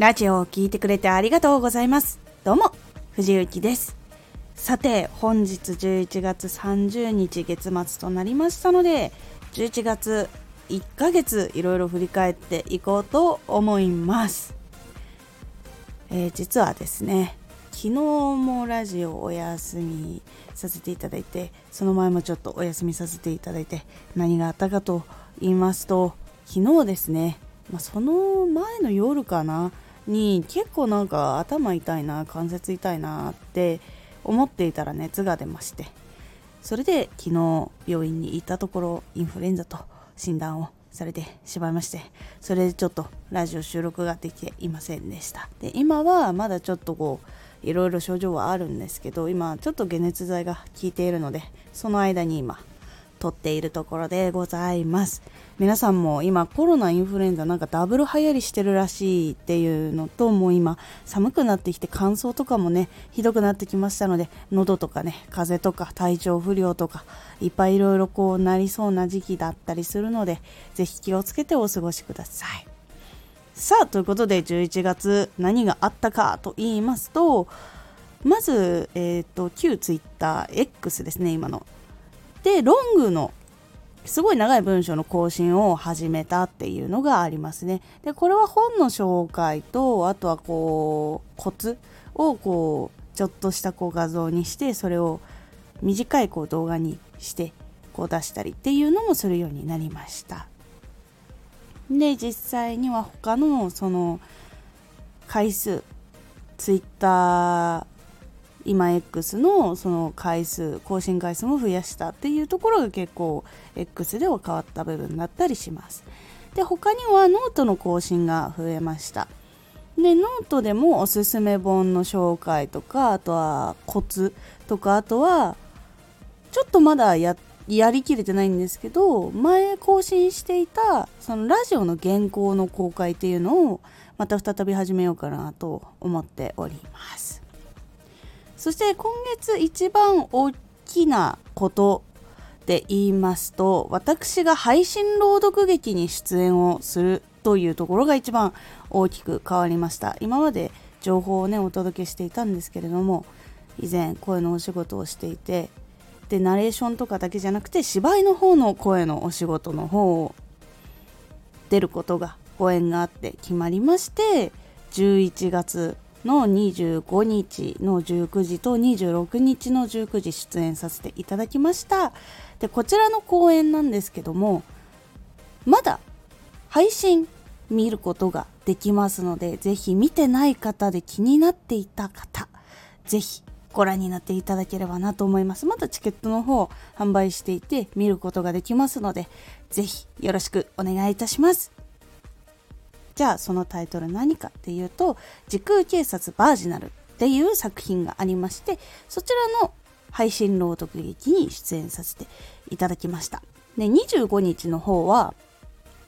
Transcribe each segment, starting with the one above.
ラジオを聴いてくれてありがとうございます。どうも、藤幸です。さて、本日11月30日月末となりましたので、11月1ヶ月いろいろ振り返っていこうと思います。えー、実はですね、昨日もラジオお休みさせていただいて、その前もちょっとお休みさせていただいて、何があったかと言いますと、昨日ですね、まあ、その前の夜かな、に結構なんか頭痛いな関節痛いなって思っていたら熱が出ましてそれで昨日病院に行ったところインフルエンザと診断をされてしまいましてそれでちょっとラジオ収録ができていませんでした。で今はまだちょっとこういろいろ症状はあるんですけど今ちょっと解熱剤が効いているのでその間に今撮っているところでございます。皆さんも今コロナインフルエンザなんかダブル流行りしてるらしいっていうのともう今寒くなってきて乾燥とかもねひどくなってきましたので喉とかね風邪とか体調不良とかいっぱいいろいろこうなりそうな時期だったりするのでぜひ気をつけてお過ごしください。さあということで11月何があったかと言いますとまず、えっ、ー、と旧 TwitterX ですね今の。でロングのすごい長い文章の更新を始めたっていうのがありますね。でこれは本の紹介とあとはこうコツをこうちょっとしたこう画像にしてそれを短いこう動画にしてこう出したりっていうのもするようになりました。で実際には他のその回数ツイッター今 X のその回数更新回数も増やしたっていうところが結構 X では変わった部分だったりします。で他にはノートの更新が増えました。でノートでもおすすめ本の紹介とかあとはコツとかあとはちょっとまだややりきれてないんですけど前更新していたそのラジオの原稿の公開っていうのをまた再び始めようかなと思っております。そして今月一番大きなことで言いますと私が配信朗読劇に出演をするというところが一番大きく変わりました。今まで情報をねお届けしていたんですけれども以前声のお仕事をしていてでナレーションとかだけじゃなくて芝居の方の声のお仕事の方を出ることがご縁があって決まりまして11月の25日の19時と26日の19時出演させていただきました。でこちらの公演なんですけどもまだ配信見ることができますのでぜひ見てない方で気になっていた方ぜひご覧になっていただければなと思います。まだチケットの方販売していて見ることができますのでぜひよろしくお願いいたします。じゃあそのタイトル何かっていうと「時空警察バージナル」っていう作品がありましてそちらの配信朗読劇に出演させていただきました。で25日の方は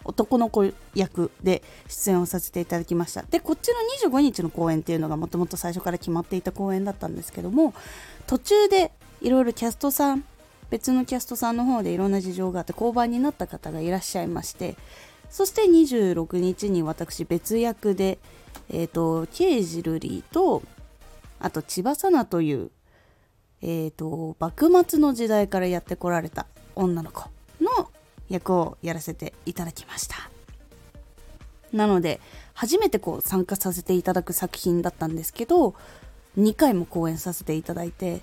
男の子役で出演をさせていただきました。でこっちの25日の公演っていうのがもともと最初から決まっていた公演だったんですけども途中でいろいろキャストさん別のキャストさんの方でいろんな事情があって降板になった方がいらっしゃいましてそして26日に私別役で、え、ー、と、ケイジルリーと、あと千葉さなという、えっ、ー、と、幕末の時代からやってこられた女の子の役をやらせていただきました。なので、初めてこう参加させていただく作品だったんですけど、2回も公演させていただいて、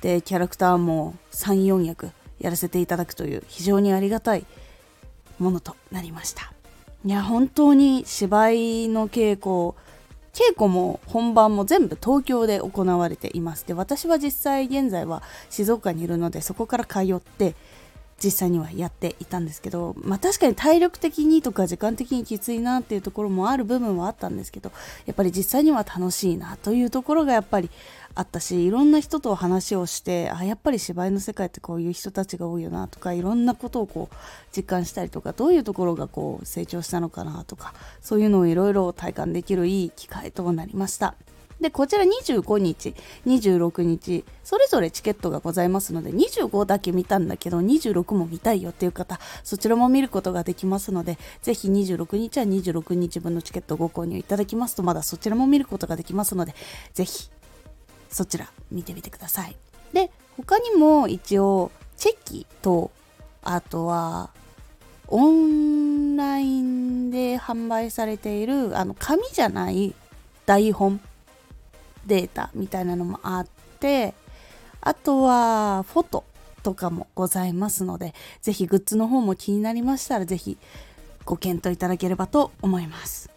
で、キャラクターも3、4役やらせていただくという非常にありがたいものとなりました。いや本当に芝居の稽古稽古も本番も全部東京で行われています。で私は実際現在は静岡にいるのでそこから通って実際にはやっていたんですけど、まあ、確かに体力的にとか時間的にきついなっていうところもある部分はあったんですけどやっぱり実際には楽しいなというところがやっぱりあったしいろんな人と話をしてあやっぱり芝居の世界ってこういう人たちが多いよなとかいろんなことをこう実感したりとかどういうところがこう成長したのかなとかそういうのをいろいろ体感できるいい機会となりました。で、こちら25日、26日、それぞれチケットがございますので、25だけ見たんだけど、26も見たいよっていう方、そちらも見ることができますので、ぜひ26日は26日分のチケットをご購入いただきますと、まだそちらも見ることができますので、ぜひ、そちら見てみてください。で、他にも一応、チェキと、あとは、オンラインで販売されている、あの、紙じゃない台本データみたいなのもあって、あとは、フォトとかもございますので、ぜひグッズの方も気になりましたら、ぜひご検討いただければと思います。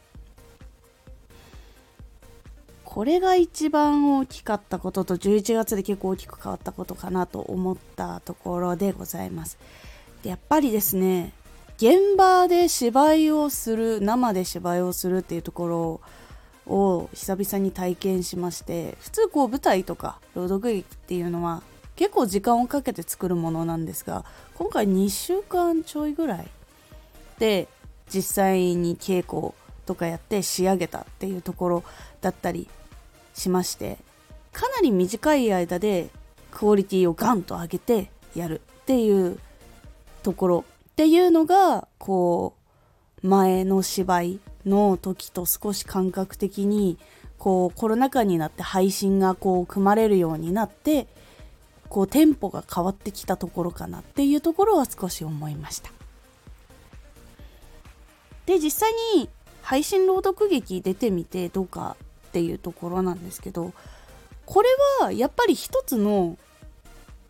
これが一番大きかったことと11月で結構大きく変わったことかなと思ったところでございます。やっぱりですね現場で芝居をする生で芝居をするっていうところを久々に体験しまして普通こう舞台とか朗読劇っていうのは結構時間をかけて作るものなんですが今回2週間ちょいぐらいで実際に稽古とかやって仕上げたっていうところだったりしましてかなり短い間でクオリティをガンと上げてやるっていうところっていうのがこう前の芝居の時と少し感覚的にこうコロナ禍になって配信がこう組まれるようになってこうテンポが変わってきたところかなっていうところは少し思いました。で実際に配信朗読劇出てみてどうかっていうところなんですけどこれはやっぱり一つの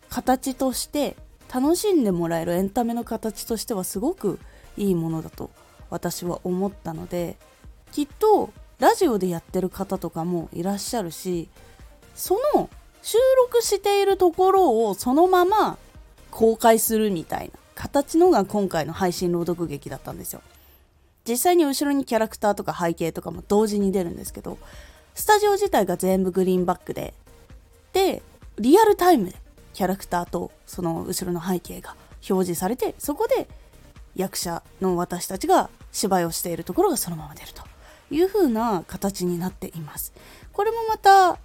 形として楽しんでもらえるエンタメの形としてはすごくいいものだと私は思ったのできっとラジオでやってる方とかもいらっしゃるしその収録しているところをそのまま公開するみたいな形のが今回の配信朗読劇だったんですよ。実際に後ろにキャラクターとか背景とかも同時に出るんですけどスタジオ自体が全部グリーンバックで、で、リアルタイムでキャラクターとその後ろの背景が表示されて、そこで役者の私たちが芝居をしているところがそのまま出るという風な形になっています。これもまた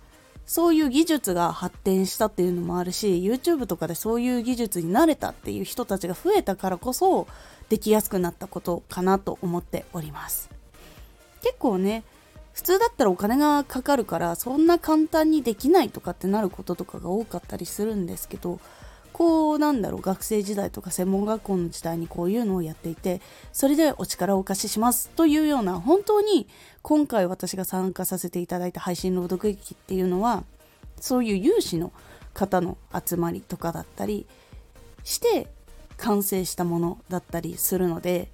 そういう技術が発展したっていうのもあるし YouTube とかでそういう技術に慣れたっていう人たちが増えたからこそできやすくなったことかなと思っております結構ね普通だったらお金がかかるからそんな簡単にできないとかってなることとかが多かったりするんですけどこうなんだろう学生時代とか専門学校の時代にこういうのをやっていてそれでお力をお貸ししますというような本当に今回私が参加させていただいた配信朗読劇っていうのはそういう有志の方の集まりとかだったりして完成したものだったりするので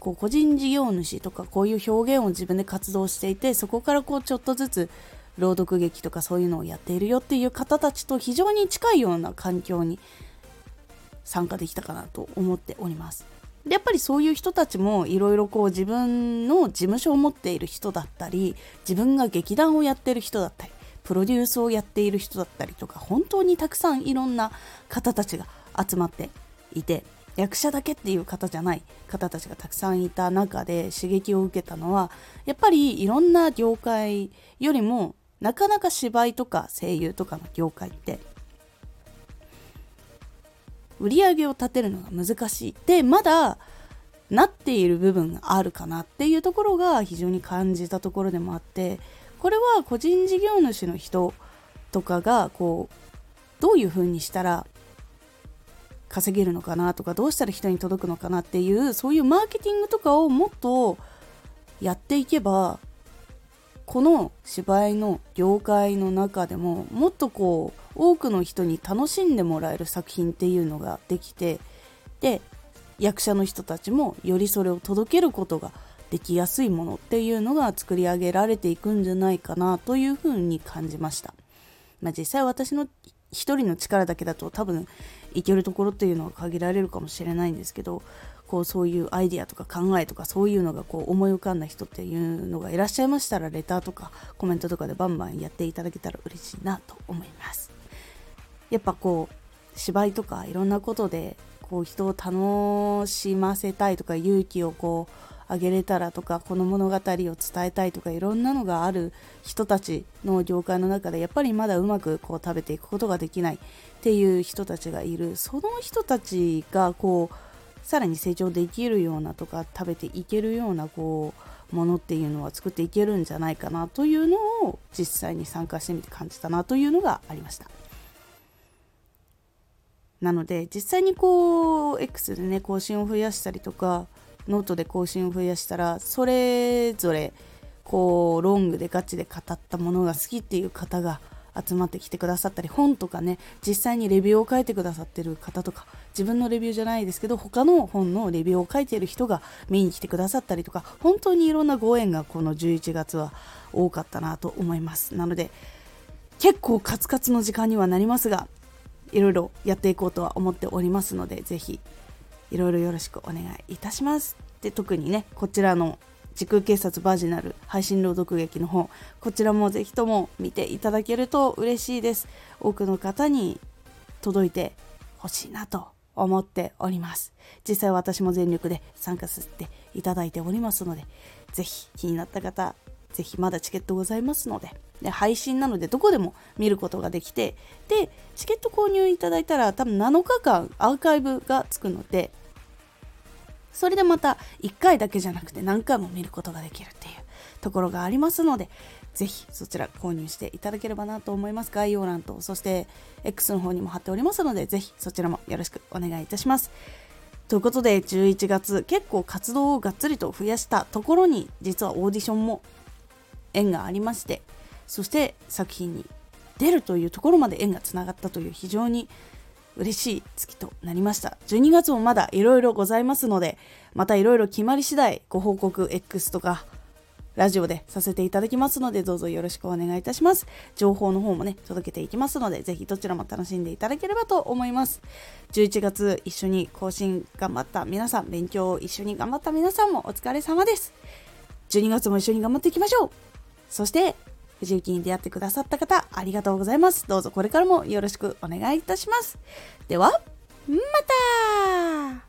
こう個人事業主とかこういう表現を自分で活動していてそこからこうちょっとずつ朗読劇とかそういうのをやっているよっていう方たちと非常に近いような環境に参加できたかなと思っております。でやっぱりそういう人たちもいろいろこう自分の事務所を持っている人だったり自分が劇団をやってる人だったりプロデュースをやっている人だったりとか本当にたくさんいろんな方たちが集まっていて役者だけっていう方じゃない方たちがたくさんいた中で刺激を受けたのはやっぱりいろんな業界よりもなかなか芝居とか声優とかの業界って売り上げを立てるのが難しい。でまだなっている部分があるかなっていうところが非常に感じたところでもあってこれは個人事業主の人とかがこうどういうふうにしたら稼げるのかなとかどうしたら人に届くのかなっていうそういうマーケティングとかをもっとやっていけばこの芝居の業界の中でももっとこう多くの人に楽しんでもらえる作品っていうのができてで役者の人たちもよりそれを届けることができやすいものっていうのが作り上げられていくんじゃないかなというふうに感じました。まあ、実際私の一人の力だけだと多分いけるところっていうのは限られるかもしれないんですけどこうそういうアイデアとか考えとかそういうのがこう思い浮かんだ人っていうのがいらっしゃいましたらレターとかコメントとかでバンバンやっていただけたら嬉しいなと思います。やっぱこう芝居とかいろんなことでこう人を楽しませたいとか勇気をこうあげれたらとかこの物語を伝えたいとかいろんなのがある人たちの業界の中でやっぱりまだうまくこう食べていくことができないっていう人たちがいる。その人たちがこうさらに成長できるようなとか食べていけるようなこうものっていうのは作っていけるんじゃないかなというのを実際に参加してみて感じたなというのがありました。なので実際にこう X でね更新を増やしたりとかノートで更新を増やしたらそれぞれこうロングでガチで語ったものが好きっていう方が集まってきてくださったり本とかね実際にレビューを書いてくださってる方とか自分のレビューじゃないですけど他の本のレビューを書いている人が見に来てくださったりとか本当にいろんなご縁がこの11月は多かったなと思います。なので結構カツカツの時間にはなりますがいろいろやっていこうとは思っておりますのでぜひいろいろよろしくお願いいたします。で特にねこちらの時空警察バージナル配信朗読劇の本こちらもぜひとも見ていただけると嬉しいです。多くの方に届いてほしいなと思っております。実際私も全力で参加させていただいておりますのでぜひ気になった方ぜひまだチケットございますのでで配信なのでどこでも見ることができてでチケット購入いただいたら多分7日間アーカイブがつくのでそれでまた1回だけじゃなくて何回も見ることができるっていうところがありますのでぜひそちら購入していただければなと思います。概要欄とそして X の方にも貼っておりますのでぜひそちらもよろしくお願いいたします。ということで11月結構活動をがっつりと増やしたところに実はオーディションも縁がありましてそして作品に出るというところまで縁がつながったという非常に嬉しい月となりました。12月もまだいろいろございますのでまたいろいろ決まり次第ご報告 X とかラジオでさせていただきますのでどうぞよろしくお願いいたします。情報の方もね届けていきますのでぜひどちらも楽しんでいただければと思います。11月一緒に更新頑張った皆さん勉強を一緒に頑張った皆さんもお疲れ様です。12月も一緒に頑張っていきましょう。そして藤雪に出会ってくださった方、ありがとうございます。どうぞこれからもよろしくお願いいたします。では、また